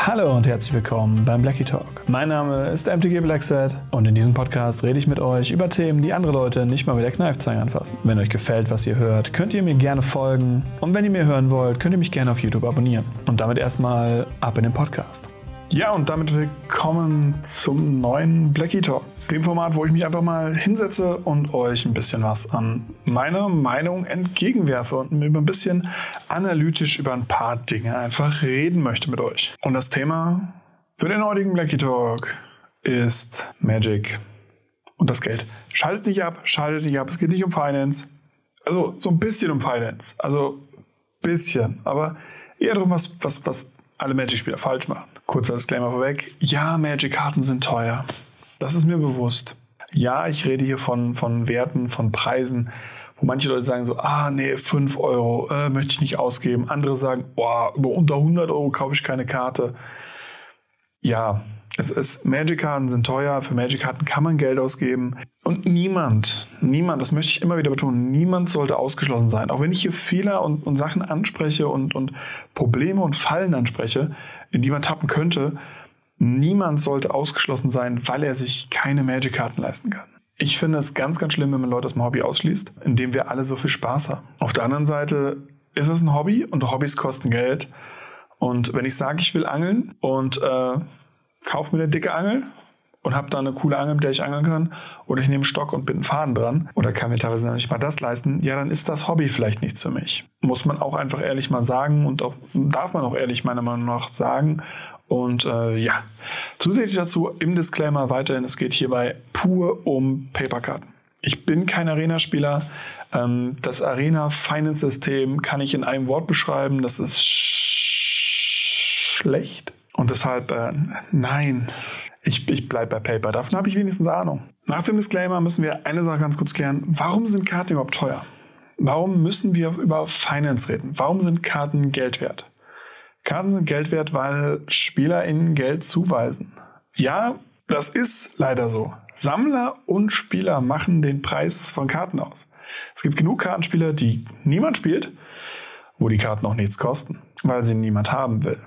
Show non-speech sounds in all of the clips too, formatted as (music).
Hallo und herzlich willkommen beim Blackie Talk. Mein Name ist MTG Blackset und in diesem Podcast rede ich mit euch über Themen, die andere Leute nicht mal mit der Kneifzange anfassen. Wenn euch gefällt, was ihr hört, könnt ihr mir gerne folgen und wenn ihr mir hören wollt, könnt ihr mich gerne auf YouTube abonnieren. Und damit erstmal ab in den Podcast. Ja, und damit willkommen zum neuen Blackie Talk. Dem Format, wo ich mich einfach mal hinsetze und euch ein bisschen was an meiner Meinung entgegenwerfe und über ein bisschen analytisch über ein paar Dinge einfach reden möchte mit euch. Und das Thema für den heutigen Blackie Talk ist Magic und das Geld. Schaltet nicht ab, schaltet nicht ab. Es geht nicht um Finance. Also so ein bisschen um Finance. Also bisschen. Aber eher darum, was, was, was alle Magic-Spieler falsch machen. Kurzer Disclaimer vorweg. Ja, Magic-Karten sind teuer. Das ist mir bewusst. Ja, ich rede hier von, von Werten, von Preisen, wo manche Leute sagen so, ah nee, 5 Euro äh, möchte ich nicht ausgeben. Andere sagen, boah, über unter 100 Euro kaufe ich keine Karte. Ja, es ist, Magic-Karten sind teuer, für Magic-Karten kann man Geld ausgeben. Und niemand, niemand, das möchte ich immer wieder betonen, niemand sollte ausgeschlossen sein. Auch wenn ich hier Fehler und, und Sachen anspreche und, und Probleme und Fallen anspreche, in die man tappen könnte, niemand sollte ausgeschlossen sein, weil er sich keine Magic-Karten leisten kann. Ich finde es ganz, ganz schlimm, wenn man Leute aus dem Hobby ausschließt, indem wir alle so viel Spaß haben. Auf der anderen Seite ist es ein Hobby und Hobbys kosten Geld. Und wenn ich sage, ich will angeln und äh, kaufe mir eine dicke Angel und habe da eine coole Angel, mit der ich angeln kann, oder ich nehme einen Stock und bin einen Faden dran, oder kann mir teilweise nicht mal das leisten, ja, dann ist das Hobby vielleicht nichts für mich. Muss man auch einfach ehrlich mal sagen und auch, darf man auch ehrlich meiner Meinung nach sagen. Und äh, ja, zusätzlich dazu im Disclaimer weiterhin, es geht hierbei pur um Paperkarten. Ich bin kein Arena-Spieler. Ähm, das Arena-Finance-System kann ich in einem Wort beschreiben. Das ist schlecht. Und deshalb, äh, nein, ich, ich bleibe bei Paper. Davon habe ich wenigstens Ahnung. Nach dem Disclaimer müssen wir eine Sache ganz kurz klären. Warum sind Karten überhaupt teuer? Warum müssen wir über Finance reden? Warum sind Karten Geld wert? Karten sind Geld wert, weil SpielerInnen Geld zuweisen. Ja, das ist leider so. Sammler und Spieler machen den Preis von Karten aus. Es gibt genug Kartenspieler, die niemand spielt, wo die Karten auch nichts kosten, weil sie niemand haben will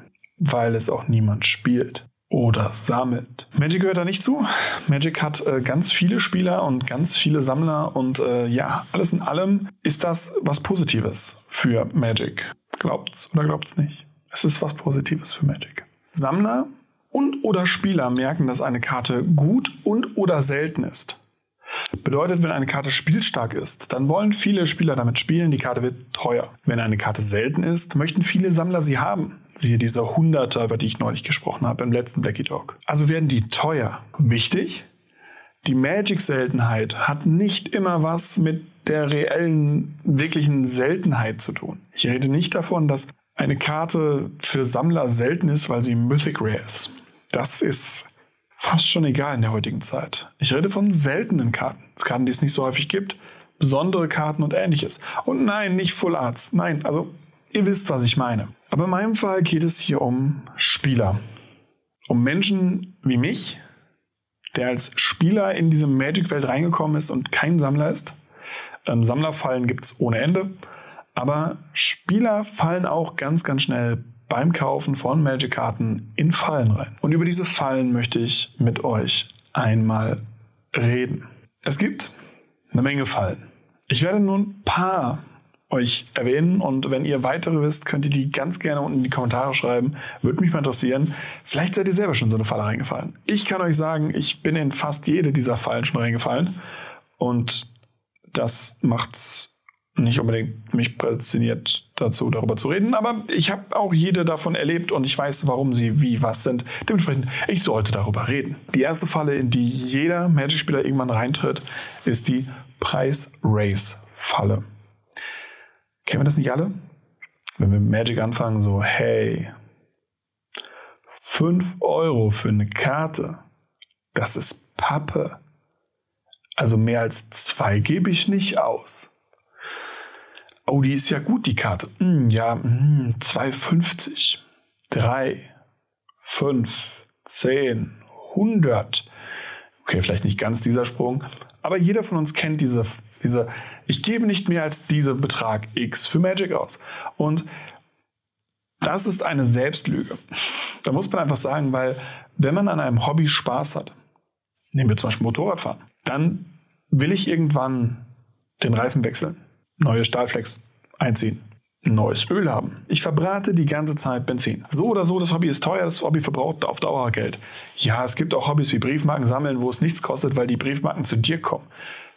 weil es auch niemand spielt oder sammelt. Magic gehört da nicht zu. Magic hat äh, ganz viele Spieler und ganz viele Sammler und äh, ja, alles in allem ist das was Positives für Magic. Glaubt's oder glaubt's nicht? Es ist was Positives für Magic. Sammler und oder Spieler merken, dass eine Karte gut und oder selten ist. Bedeutet, wenn eine Karte spielstark ist, dann wollen viele Spieler damit spielen, die Karte wird teuer. Wenn eine Karte selten ist, möchten viele Sammler sie haben. Siehe diese Hunderter, über die ich neulich gesprochen habe im letzten Blackie Talk. Also werden die teuer. Wichtig, die Magic-Seltenheit hat nicht immer was mit der reellen, wirklichen Seltenheit zu tun. Ich rede nicht davon, dass eine Karte für Sammler selten ist, weil sie Mythic Rare ist. Das ist fast schon egal in der heutigen Zeit. Ich rede von seltenen Karten. Karten, die es nicht so häufig gibt. Besondere Karten und ähnliches. Und nein, nicht Full Arts. Nein, also ihr wisst, was ich meine. Aber in meinem Fall geht es hier um Spieler. Um Menschen wie mich, der als Spieler in diese Magic-Welt reingekommen ist und kein Sammler ist. Ähm, Sammlerfallen gibt es ohne Ende. Aber Spieler fallen auch ganz, ganz schnell beim Kaufen von Magic-Karten in Fallen rein. Und über diese Fallen möchte ich mit euch einmal reden. Es gibt eine Menge Fallen. Ich werde nur ein paar euch erwähnen und wenn ihr weitere wisst, könnt ihr die ganz gerne unten in die Kommentare schreiben. Würde mich mal interessieren. Vielleicht seid ihr selber schon so eine Falle reingefallen. Ich kann euch sagen, ich bin in fast jede dieser Fallen schon reingefallen und das macht's nicht unbedingt mich prädestiniert dazu, darüber zu reden, aber ich habe auch jede davon erlebt und ich weiß, warum sie wie was sind. Dementsprechend, ich sollte darüber reden. Die erste Falle, in die jeder Magic-Spieler irgendwann reintritt, ist die Preis-Race-Falle. Kennen wir das nicht alle? Wenn wir mit Magic anfangen, so, hey, 5 Euro für eine Karte, das ist Pappe. Also mehr als zwei gebe ich nicht aus. Oh, die ist ja gut, die Karte. Hm, ja, hm, 2,50. 3, 5, 10, 100. Okay, vielleicht nicht ganz dieser Sprung, aber jeder von uns kennt diese, diese ich gebe nicht mehr als diesen Betrag X für Magic aus. Und das ist eine Selbstlüge. Da muss man einfach sagen, weil wenn man an einem Hobby Spaß hat, nehmen wir zum Beispiel Motorradfahren, dann will ich irgendwann den Reifen wechseln, neue Stahlflex einziehen, neues Öl haben. Ich verbrate die ganze Zeit Benzin. So oder so, das Hobby ist teuer, das Hobby verbraucht auf Dauer Geld. Ja, es gibt auch Hobbys wie Briefmarken sammeln, wo es nichts kostet, weil die Briefmarken zu dir kommen.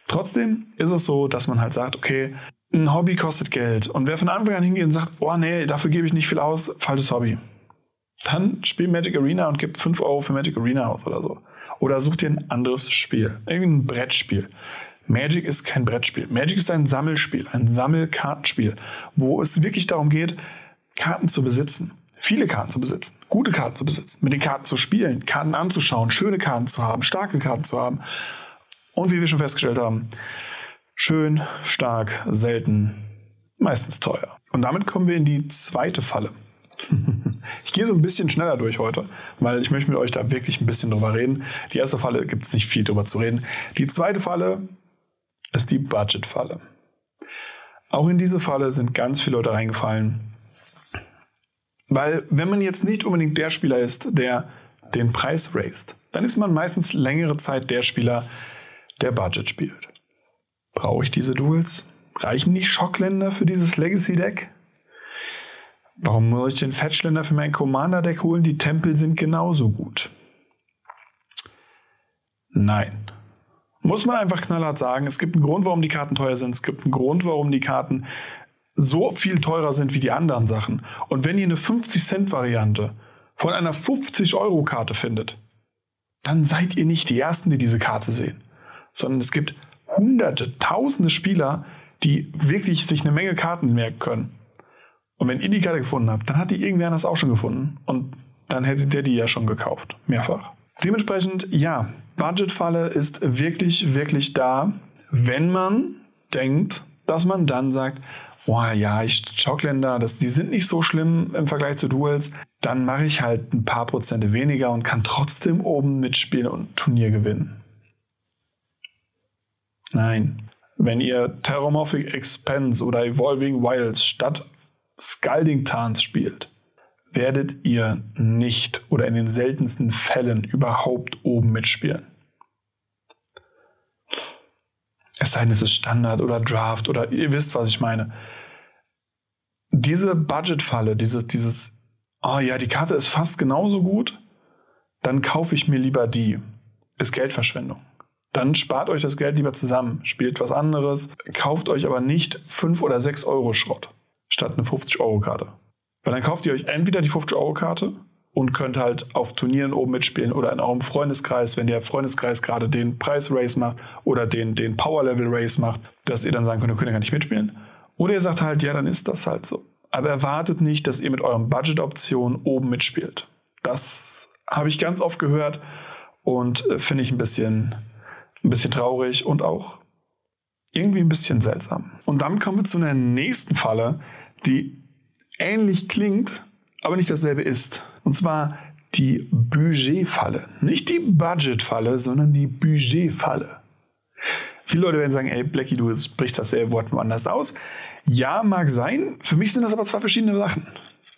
Trotzdem ist es so, dass man halt sagt, okay, ein Hobby kostet Geld. Und wer von Anfang an hingeht und sagt, oh nee, dafür gebe ich nicht viel aus, falsches Hobby. Dann spiel Magic Arena und gib 5 Euro für Magic Arena aus oder so. Oder such dir ein anderes Spiel. Irgendein Brettspiel. Magic ist kein Brettspiel. Magic ist ein Sammelspiel, ein Sammelkartenspiel, wo es wirklich darum geht, Karten zu besitzen. Viele Karten zu besitzen, gute Karten zu besitzen, mit den Karten zu spielen, Karten anzuschauen, schöne Karten zu haben, starke Karten zu haben. Und wie wir schon festgestellt haben, schön, stark, selten, meistens teuer. Und damit kommen wir in die zweite Falle. (laughs) Ich gehe so ein bisschen schneller durch heute, weil ich möchte mit euch da wirklich ein bisschen drüber reden. Die erste Falle gibt es nicht viel drüber zu reden. Die zweite Falle ist die Budget-Falle. Auch in diese Falle sind ganz viele Leute reingefallen. Weil wenn man jetzt nicht unbedingt der Spieler ist, der den Preis raised, dann ist man meistens längere Zeit der Spieler, der Budget spielt. Brauche ich diese Duels? Reichen nicht Schockländer für dieses Legacy-Deck? Warum muss ich den Fetchländer für mein Commander-Deck holen? Die Tempel sind genauso gut. Nein. Muss man einfach knallhart sagen, es gibt einen Grund, warum die Karten teuer sind. Es gibt einen Grund, warum die Karten so viel teurer sind wie die anderen Sachen. Und wenn ihr eine 50-Cent-Variante von einer 50-Euro-Karte findet, dann seid ihr nicht die Ersten, die diese Karte sehen. Sondern es gibt hunderte, tausende Spieler, die wirklich sich eine Menge Karten merken können. Und wenn ihr die Karte gefunden habt, dann hat die irgendwer anders auch schon gefunden. Und dann hättet ihr die ja schon gekauft. Mehrfach. Dementsprechend, ja, Budgetfalle ist wirklich, wirklich da, wenn man denkt, dass man dann sagt, boah, ja, ich Schockländer, das, die sind nicht so schlimm im Vergleich zu Duels, dann mache ich halt ein paar Prozente weniger und kann trotzdem oben mitspielen und Turnier gewinnen. Nein. Wenn ihr Terramorphic Expense oder Evolving Wilds statt Scalding Tarns spielt, werdet ihr nicht oder in den seltensten Fällen überhaupt oben mitspielen. Es sei denn, es ist Standard oder Draft oder ihr wisst, was ich meine. Diese Budgetfalle, dieses, dieses, oh ja, die Karte ist fast genauso gut, dann kaufe ich mir lieber die, ist Geldverschwendung dann spart euch das Geld lieber zusammen, spielt was anderes, kauft euch aber nicht 5 oder 6 Euro Schrott statt eine 50 Euro Karte. Weil dann kauft ihr euch entweder die 50 Euro Karte und könnt halt auf Turnieren oben mitspielen oder in eurem Freundeskreis, wenn der Freundeskreis gerade den Preis Race macht oder den, den Power Level Race macht, dass ihr dann sagen könnt, ihr könnt gar nicht mitspielen. Oder ihr sagt halt, ja, dann ist das halt so. Aber erwartet nicht, dass ihr mit euren Budget-Optionen oben mitspielt. Das habe ich ganz oft gehört und äh, finde ich ein bisschen ein bisschen traurig und auch irgendwie ein bisschen seltsam. Und dann kommen wir zu einer nächsten Falle, die ähnlich klingt, aber nicht dasselbe ist. Und zwar die Budgetfalle. Nicht die Budgetfalle, sondern die Budgetfalle. Viele Leute werden sagen, ey, Blackie, du sprichst dasselbe Wort nur anders aus. Ja, mag sein. Für mich sind das aber zwei verschiedene Sachen.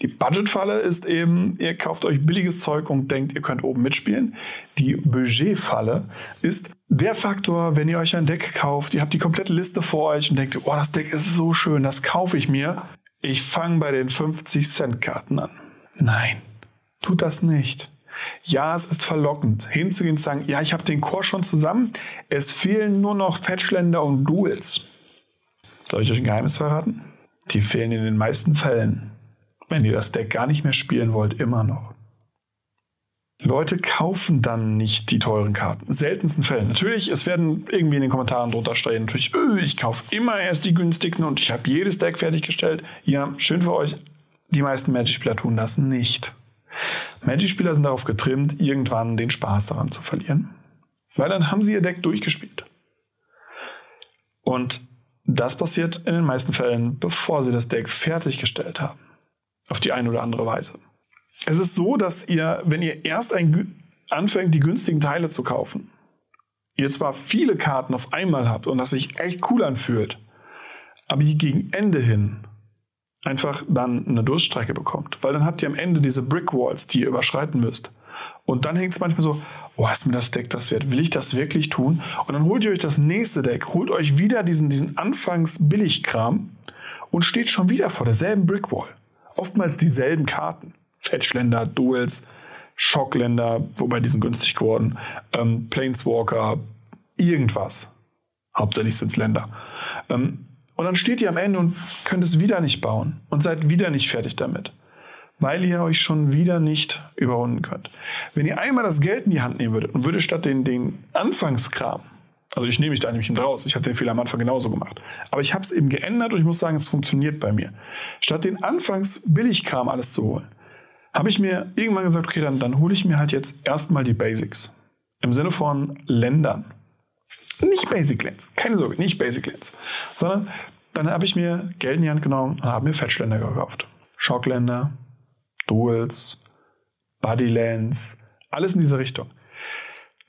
Die Budgetfalle ist eben, ihr kauft euch billiges Zeug und denkt, ihr könnt oben mitspielen. Die Budgetfalle ist der Faktor, wenn ihr euch ein Deck kauft, ihr habt die komplette Liste vor euch und denkt, oh, das Deck ist so schön, das kaufe ich mir. Ich fange bei den 50 Cent Karten an. Nein, tut das nicht. Ja, es ist verlockend, hinzugehen und zu sagen, ja, ich habe den Chor schon zusammen, es fehlen nur noch Fetchländer und Duels. Soll ich euch ein Geheimnis verraten? Die fehlen in den meisten Fällen wenn ihr das Deck gar nicht mehr spielen wollt, immer noch. Leute kaufen dann nicht die teuren Karten. Seltensten Fällen. Natürlich, es werden irgendwie in den Kommentaren drunter stehen, natürlich, öh, ich kaufe immer erst die günstigsten und ich habe jedes Deck fertiggestellt. Ja, schön für euch. Die meisten Magic-Spieler tun das nicht. Magic-Spieler sind darauf getrimmt, irgendwann den Spaß daran zu verlieren. Weil dann haben sie ihr Deck durchgespielt. Und das passiert in den meisten Fällen, bevor sie das Deck fertiggestellt haben. Auf die eine oder andere Weise. Es ist so, dass ihr, wenn ihr erst ein, anfängt, die günstigen Teile zu kaufen, ihr zwar viele Karten auf einmal habt und das sich echt cool anfühlt, aber ihr gegen Ende hin einfach dann eine Durststrecke bekommt. Weil dann habt ihr am Ende diese Brick Walls, die ihr überschreiten müsst. Und dann hängt es manchmal so, oh, ist mir das Deck das wert? Will ich das wirklich tun? Und dann holt ihr euch das nächste Deck, holt euch wieder diesen, diesen Anfangs-Billigkram und steht schon wieder vor derselben Brickwall. Oftmals dieselben Karten. Fetchländer, Duels, Schockländer, wobei die sind günstig geworden, ähm, Planeswalker, irgendwas. Hauptsächlich sind es Länder. Ähm, und dann steht ihr am Ende und könnt es wieder nicht bauen und seid wieder nicht fertig damit weil ihr euch schon wieder nicht überrunden könnt. Wenn ihr einmal das Geld in die Hand nehmen würdet und würdet statt den, den Anfangskram, also ich nehme mich da nämlich mit raus, ich habe den Fehler am Anfang genauso gemacht, aber ich habe es eben geändert und ich muss sagen, es funktioniert bei mir. Statt den Anfangs Billigkram alles zu holen, habe ich mir irgendwann gesagt, okay, dann, dann hole ich mir halt jetzt erstmal die Basics. Im Sinne von Ländern. Nicht Basic Lands, keine Sorge, nicht Basic Lands, sondern dann habe ich mir Geld in die Hand genommen und habe mir Fetchländer gekauft. Schockländer, Duels, Bodylands, alles in diese Richtung.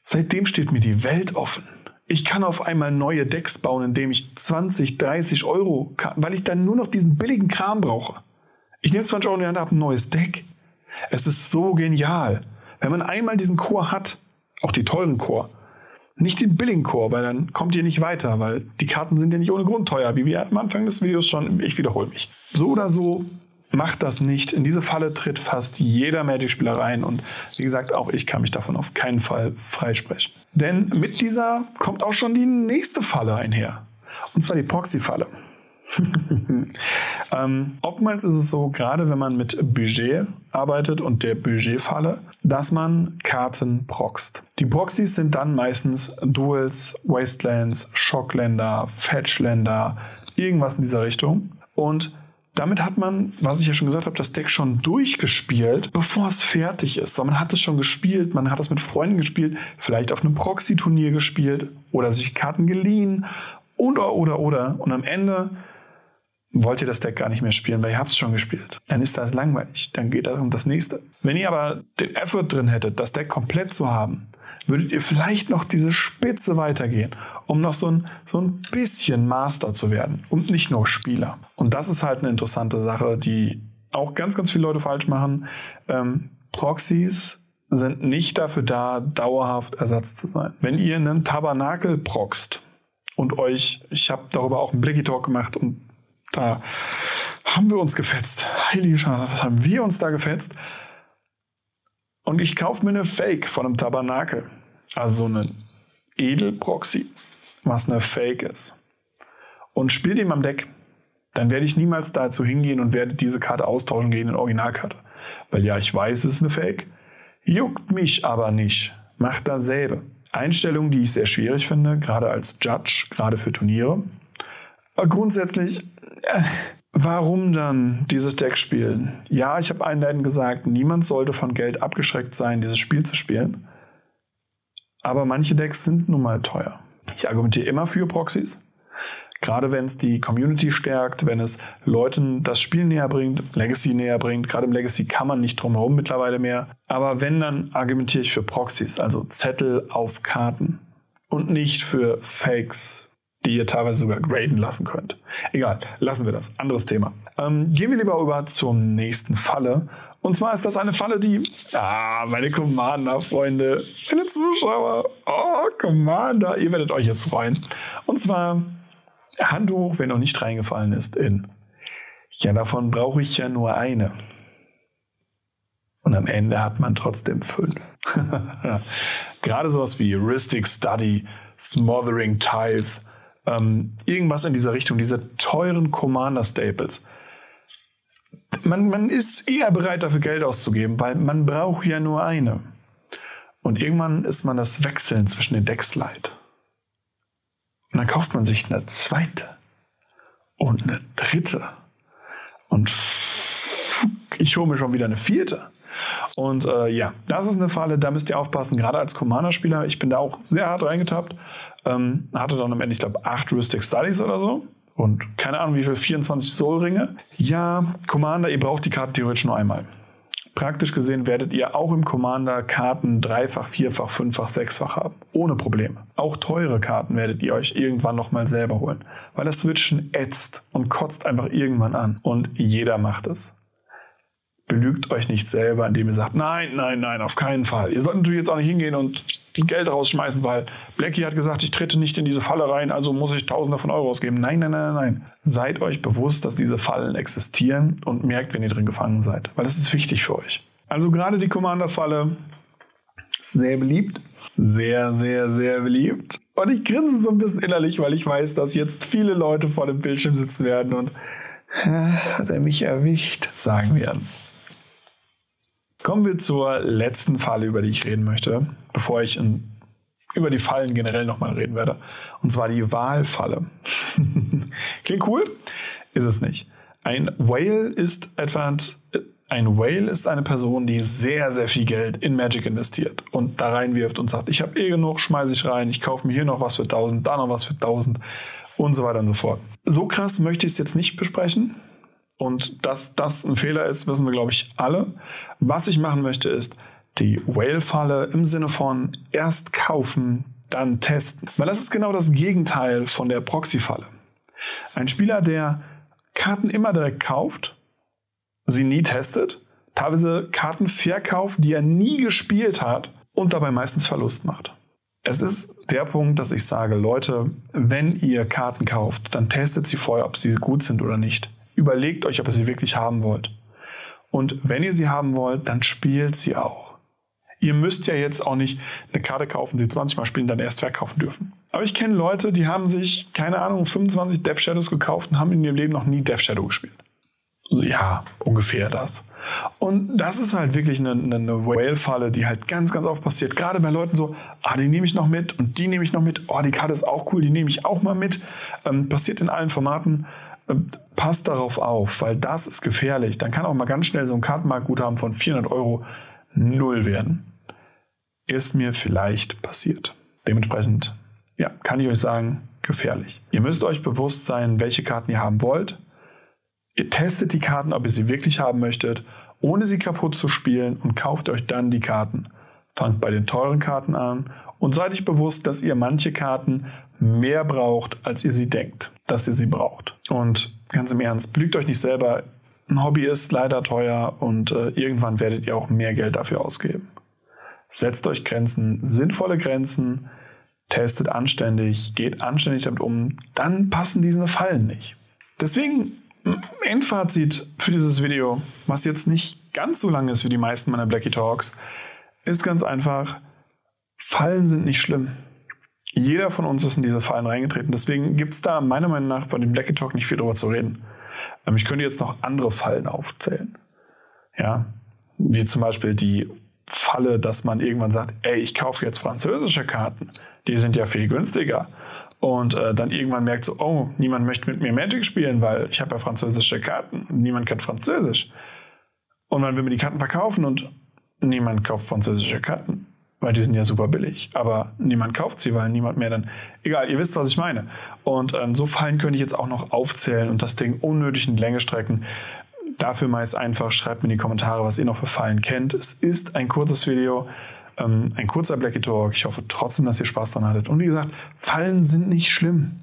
Seitdem steht mir die Welt offen. Ich kann auf einmal neue Decks bauen, indem ich 20, 30 Euro, weil ich dann nur noch diesen billigen Kram brauche. Ich nehme 20 Euro in die Hand, habe ein neues Deck. Es ist so genial. Wenn man einmal diesen Core hat, auch die teuren Core, nicht den billigen Core, weil dann kommt ihr nicht weiter, weil die Karten sind ja nicht ohne Grund teuer, wie wir am Anfang des Videos schon, ich wiederhole mich. So oder so Macht das nicht. In diese Falle tritt fast jeder Magic-Spieler rein und wie gesagt, auch ich kann mich davon auf keinen Fall freisprechen. Denn mit dieser kommt auch schon die nächste Falle einher. Und zwar die Proxy-Falle. (laughs) ähm, oftmals ist es so, gerade wenn man mit Budget arbeitet und der Budgetfalle, dass man Karten proxt. Die Proxys sind dann meistens Duels, Wastelands, Schockländer, Fetchländer, irgendwas in dieser Richtung. Und damit hat man, was ich ja schon gesagt habe, das Deck schon durchgespielt, bevor es fertig ist. Man hat es schon gespielt, man hat es mit Freunden gespielt, vielleicht auf einem Proxy-Turnier gespielt oder sich Karten geliehen oder, oder, oder. Und am Ende wollt ihr das Deck gar nicht mehr spielen, weil ihr habt es schon gespielt. Dann ist das langweilig. Dann geht es um das nächste. Wenn ihr aber den Effort drin hättet, das Deck komplett zu haben, würdet ihr vielleicht noch diese Spitze weitergehen, um noch so ein, so ein bisschen Master zu werden und nicht nur Spieler. Und das ist halt eine interessante Sache, die auch ganz, ganz viele Leute falsch machen. Ähm, Proxys sind nicht dafür da, dauerhaft Ersatz zu sein. Wenn ihr einen Tabernakel proxt und euch, ich habe darüber auch einen Blicky Talk gemacht und da haben wir uns gefetzt. Heilige Schade, was haben wir uns da gefetzt? Und ich kaufe mir eine Fake von einem Tabernakel. Also so eine Edelproxy, was eine Fake ist. Und spiele die am Deck. Dann werde ich niemals dazu hingehen und werde diese Karte austauschen gegen eine Originalkarte. Weil ja, ich weiß, es ist eine Fake. Juckt mich aber nicht. Macht dasselbe. Einstellung, die ich sehr schwierig finde, gerade als Judge, gerade für Turniere. Aber grundsätzlich, äh, Warum dann dieses Deck spielen? Ja, ich habe einleitend gesagt, niemand sollte von Geld abgeschreckt sein, dieses Spiel zu spielen. Aber manche Decks sind nun mal teuer. Ich argumentiere immer für Proxys. Gerade wenn es die Community stärkt, wenn es Leuten das Spiel näher bringt, Legacy näher bringt. Gerade im Legacy kann man nicht drumherum mittlerweile mehr. Aber wenn, dann argumentiere ich für Proxys, also Zettel auf Karten. Und nicht für Fakes, die ihr teilweise sogar graden lassen könnt. Egal, lassen wir das. Anderes Thema. Ähm, gehen wir lieber über zur nächsten Falle. Und zwar ist das eine Falle, die, ah, meine Commander-Freunde, meine Zuschauer, oh, Commander, ihr werdet euch jetzt freuen. Und zwar Hand hoch, wer noch nicht reingefallen ist in, ja, davon brauche ich ja nur eine. Und am Ende hat man trotzdem fünf. (laughs) Gerade sowas wie Heuristic Study, Smothering Tithe, ähm, irgendwas in dieser Richtung, diese teuren Commander-Staples. Man, man ist eher bereit, dafür Geld auszugeben, weil man braucht ja nur eine. Und irgendwann ist man das Wechseln zwischen den Decks leid. Und dann kauft man sich eine zweite und eine dritte. Und ich hole mir schon wieder eine vierte. Und äh, ja, das ist eine Falle, da müsst ihr aufpassen, gerade als Commander-Spieler. Ich bin da auch sehr hart reingetappt. Ähm, hatte dann am Ende, ich glaube, acht Heuristic Studies oder so. Und keine Ahnung, wie viel, 24 Soul-Ringe. Ja, Commander, ihr braucht die Karte theoretisch nur einmal. Praktisch gesehen werdet ihr auch im Commander Karten dreifach, vierfach, fünffach, sechsfach haben. Ohne Probleme. Auch teure Karten werdet ihr euch irgendwann nochmal selber holen. Weil das Switchen ätzt und kotzt einfach irgendwann an. Und jeder macht es belügt euch nicht selber, indem ihr sagt, nein, nein, nein, auf keinen Fall. Ihr sollt natürlich jetzt auch nicht hingehen und Geld rausschmeißen, weil Blackie hat gesagt, ich trete nicht in diese Falle rein, also muss ich Tausende von Euro ausgeben. Nein, nein, nein, nein. Seid euch bewusst, dass diese Fallen existieren und merkt, wenn ihr drin gefangen seid, weil das ist wichtig für euch. Also gerade die Commander-Falle, sehr beliebt. Sehr, sehr, sehr beliebt. Und ich grinse so ein bisschen innerlich, weil ich weiß, dass jetzt viele Leute vor dem Bildschirm sitzen werden und hat er mich erwischt, sagen werden. Kommen wir zur letzten Falle, über die ich reden möchte, bevor ich in, über die Fallen generell nochmal reden werde. Und zwar die Wahlfalle. (laughs) Klingt cool? Ist es nicht. Ein Whale ist etwas, ein Whale ist eine Person, die sehr, sehr viel Geld in Magic investiert und da reinwirft und sagt, ich habe eh genug, schmeiße ich rein, ich kaufe mir hier noch was für 1000, da noch was für 1000 und so weiter und so fort. So krass möchte ich es jetzt nicht besprechen. Und dass das ein Fehler ist, wissen wir, glaube ich, alle. Was ich machen möchte, ist die Whale-Falle im Sinne von erst kaufen, dann testen. Weil das ist genau das Gegenteil von der Proxy-Falle. Ein Spieler, der Karten immer direkt kauft, sie nie testet, teilweise Karten verkauft, die er nie gespielt hat und dabei meistens Verlust macht. Es ist der Punkt, dass ich sage, Leute, wenn ihr Karten kauft, dann testet sie vorher, ob sie gut sind oder nicht überlegt euch, ob ihr sie wirklich haben wollt. Und wenn ihr sie haben wollt, dann spielt sie auch. Ihr müsst ja jetzt auch nicht eine Karte kaufen, die 20 Mal spielen, dann erst verkaufen dürfen. Aber ich kenne Leute, die haben sich, keine Ahnung, 25 Death Shadows gekauft und haben in ihrem Leben noch nie Death Shadow gespielt. Ja, ungefähr das. Und das ist halt wirklich eine, eine Whale-Falle, die halt ganz, ganz oft passiert. Gerade bei Leuten so, ah, die nehme ich noch mit und die nehme ich noch mit. Oh, die Karte ist auch cool, die nehme ich auch mal mit. Ähm, passiert in allen Formaten passt darauf auf, weil das ist gefährlich. Dann kann auch mal ganz schnell so ein Kartenmarktguthaben von 400 Euro null werden. Ist mir vielleicht passiert. Dementsprechend, ja, kann ich euch sagen, gefährlich. Ihr müsst euch bewusst sein, welche Karten ihr haben wollt. Ihr testet die Karten, ob ihr sie wirklich haben möchtet, ohne sie kaputt zu spielen und kauft euch dann die Karten. Fangt bei den teuren Karten an und seid euch bewusst, dass ihr manche Karten mehr braucht, als ihr sie denkt, dass ihr sie braucht. Und ganz im Ernst, belügt euch nicht selber. Ein Hobby ist leider teuer und äh, irgendwann werdet ihr auch mehr Geld dafür ausgeben. Setzt euch Grenzen, sinnvolle Grenzen, testet anständig, geht anständig damit um, dann passen diese Fallen nicht. Deswegen Endfazit für dieses Video, was jetzt nicht ganz so lang ist wie die meisten meiner Blackie Talks, ist ganz einfach, Fallen sind nicht schlimm. Jeder von uns ist in diese Fallen reingetreten. Deswegen gibt es da meiner Meinung nach von dem Black Talk nicht viel drüber zu reden. Ähm, ich könnte jetzt noch andere Fallen aufzählen. Ja, wie zum Beispiel die Falle, dass man irgendwann sagt, ey, ich kaufe jetzt französische Karten. Die sind ja viel günstiger. Und äh, dann irgendwann merkt so, oh, niemand möchte mit mir Magic spielen, weil ich habe ja französische Karten. Niemand kennt Französisch. Und dann will man die Karten verkaufen und niemand kauft französische Karten weil die sind ja super billig. Aber niemand kauft sie, weil niemand mehr dann. Egal, ihr wisst, was ich meine. Und ähm, so Fallen könnte ich jetzt auch noch aufzählen und das Ding unnötig in die Länge strecken. Dafür meist einfach, schreibt mir in die Kommentare, was ihr noch für Fallen kennt. Es ist ein kurzes Video, ähm, ein kurzer Blackie Talk. Ich hoffe trotzdem, dass ihr Spaß dran hattet. Und wie gesagt, Fallen sind nicht schlimm.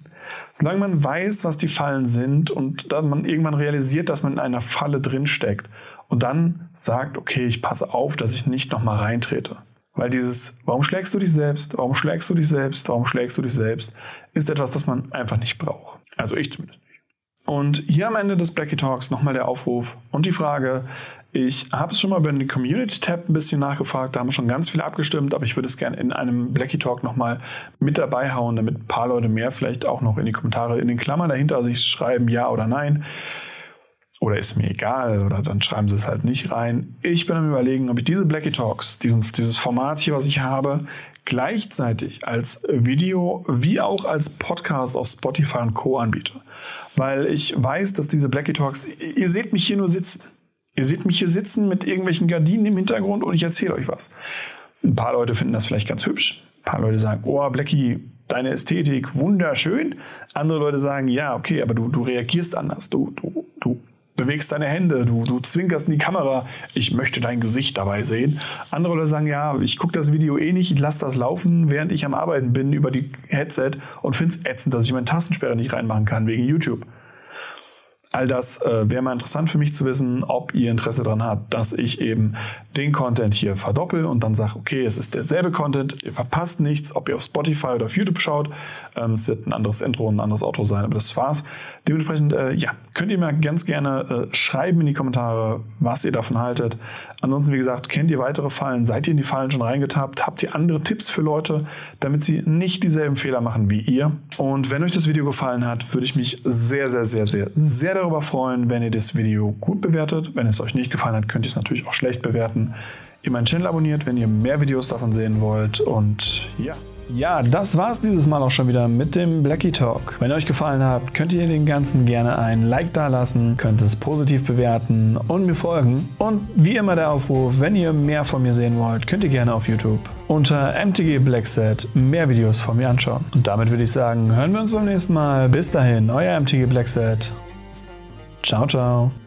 Solange man weiß, was die Fallen sind und dann man irgendwann realisiert, dass man in einer Falle drinsteckt und dann sagt, okay, ich passe auf, dass ich nicht nochmal reintrete weil dieses, warum schlägst du dich selbst, warum schlägst du dich selbst, warum schlägst du dich selbst, ist etwas, das man einfach nicht braucht. Also ich zumindest nicht. Und hier am Ende des Blackie Talks nochmal der Aufruf und die Frage, ich habe es schon mal über den Community-Tab ein bisschen nachgefragt, da haben schon ganz viele abgestimmt, aber ich würde es gerne in einem Blackie Talk nochmal mit dabei hauen, damit ein paar Leute mehr vielleicht auch noch in die Kommentare in den Klammern dahinter sich schreiben, ja oder nein oder ist mir egal oder dann schreiben sie es halt nicht rein. Ich bin am überlegen, ob ich diese Blackie Talks, diesen, dieses Format hier, was ich habe, gleichzeitig als Video wie auch als Podcast auf Spotify und Co. anbiete. Weil ich weiß, dass diese Blackie Talks, ihr seht mich hier nur sitzen. Ihr seht mich hier sitzen mit irgendwelchen Gardinen im Hintergrund und ich erzähle euch was. Ein paar Leute finden das vielleicht ganz hübsch. Ein paar Leute sagen, oh, Blackie, deine Ästhetik, wunderschön. Andere Leute sagen, ja, okay, aber du, du reagierst anders. Du, du, du bewegst deine Hände, du, du zwinkerst in die Kamera, ich möchte dein Gesicht dabei sehen. Andere Leute sagen, ja, ich gucke das Video eh nicht, ich lasse das laufen, während ich am Arbeiten bin über die Headset und finde es ätzend, dass ich meine Tastensperre nicht reinmachen kann wegen YouTube. All das äh, wäre mal interessant für mich zu wissen, ob ihr Interesse daran habt, dass ich eben den Content hier verdoppel und dann sage, okay, es ist derselbe Content, ihr verpasst nichts, ob ihr auf Spotify oder auf YouTube schaut. Ähm, es wird ein anderes Intro und ein anderes Outro sein, aber das war's. Dementsprechend, äh, ja, könnt ihr mir ganz gerne äh, schreiben in die Kommentare, was ihr davon haltet. Ansonsten, wie gesagt, kennt ihr weitere Fallen? Seid ihr in die Fallen schon reingetappt? Habt ihr andere Tipps für Leute, damit sie nicht dieselben Fehler machen wie ihr? Und wenn euch das Video gefallen hat, würde ich mich sehr, sehr, sehr, sehr, sehr darüber freuen, wenn ihr das Video gut bewertet. Wenn es euch nicht gefallen hat, könnt ihr es natürlich auch schlecht bewerten. Ihr meinen Channel abonniert, wenn ihr mehr Videos davon sehen wollt. Und ja. Ja, das war's dieses Mal auch schon wieder mit dem Blackie Talk. Wenn euch gefallen hat, könnt ihr den Ganzen gerne ein Like da lassen, könnt es positiv bewerten und mir folgen. Und wie immer der Aufruf, wenn ihr mehr von mir sehen wollt, könnt ihr gerne auf YouTube unter MTG Blackset mehr Videos von mir anschauen. Und damit würde ich sagen, hören wir uns beim nächsten Mal. Bis dahin, euer MTG Blackset. Ciao, ciao.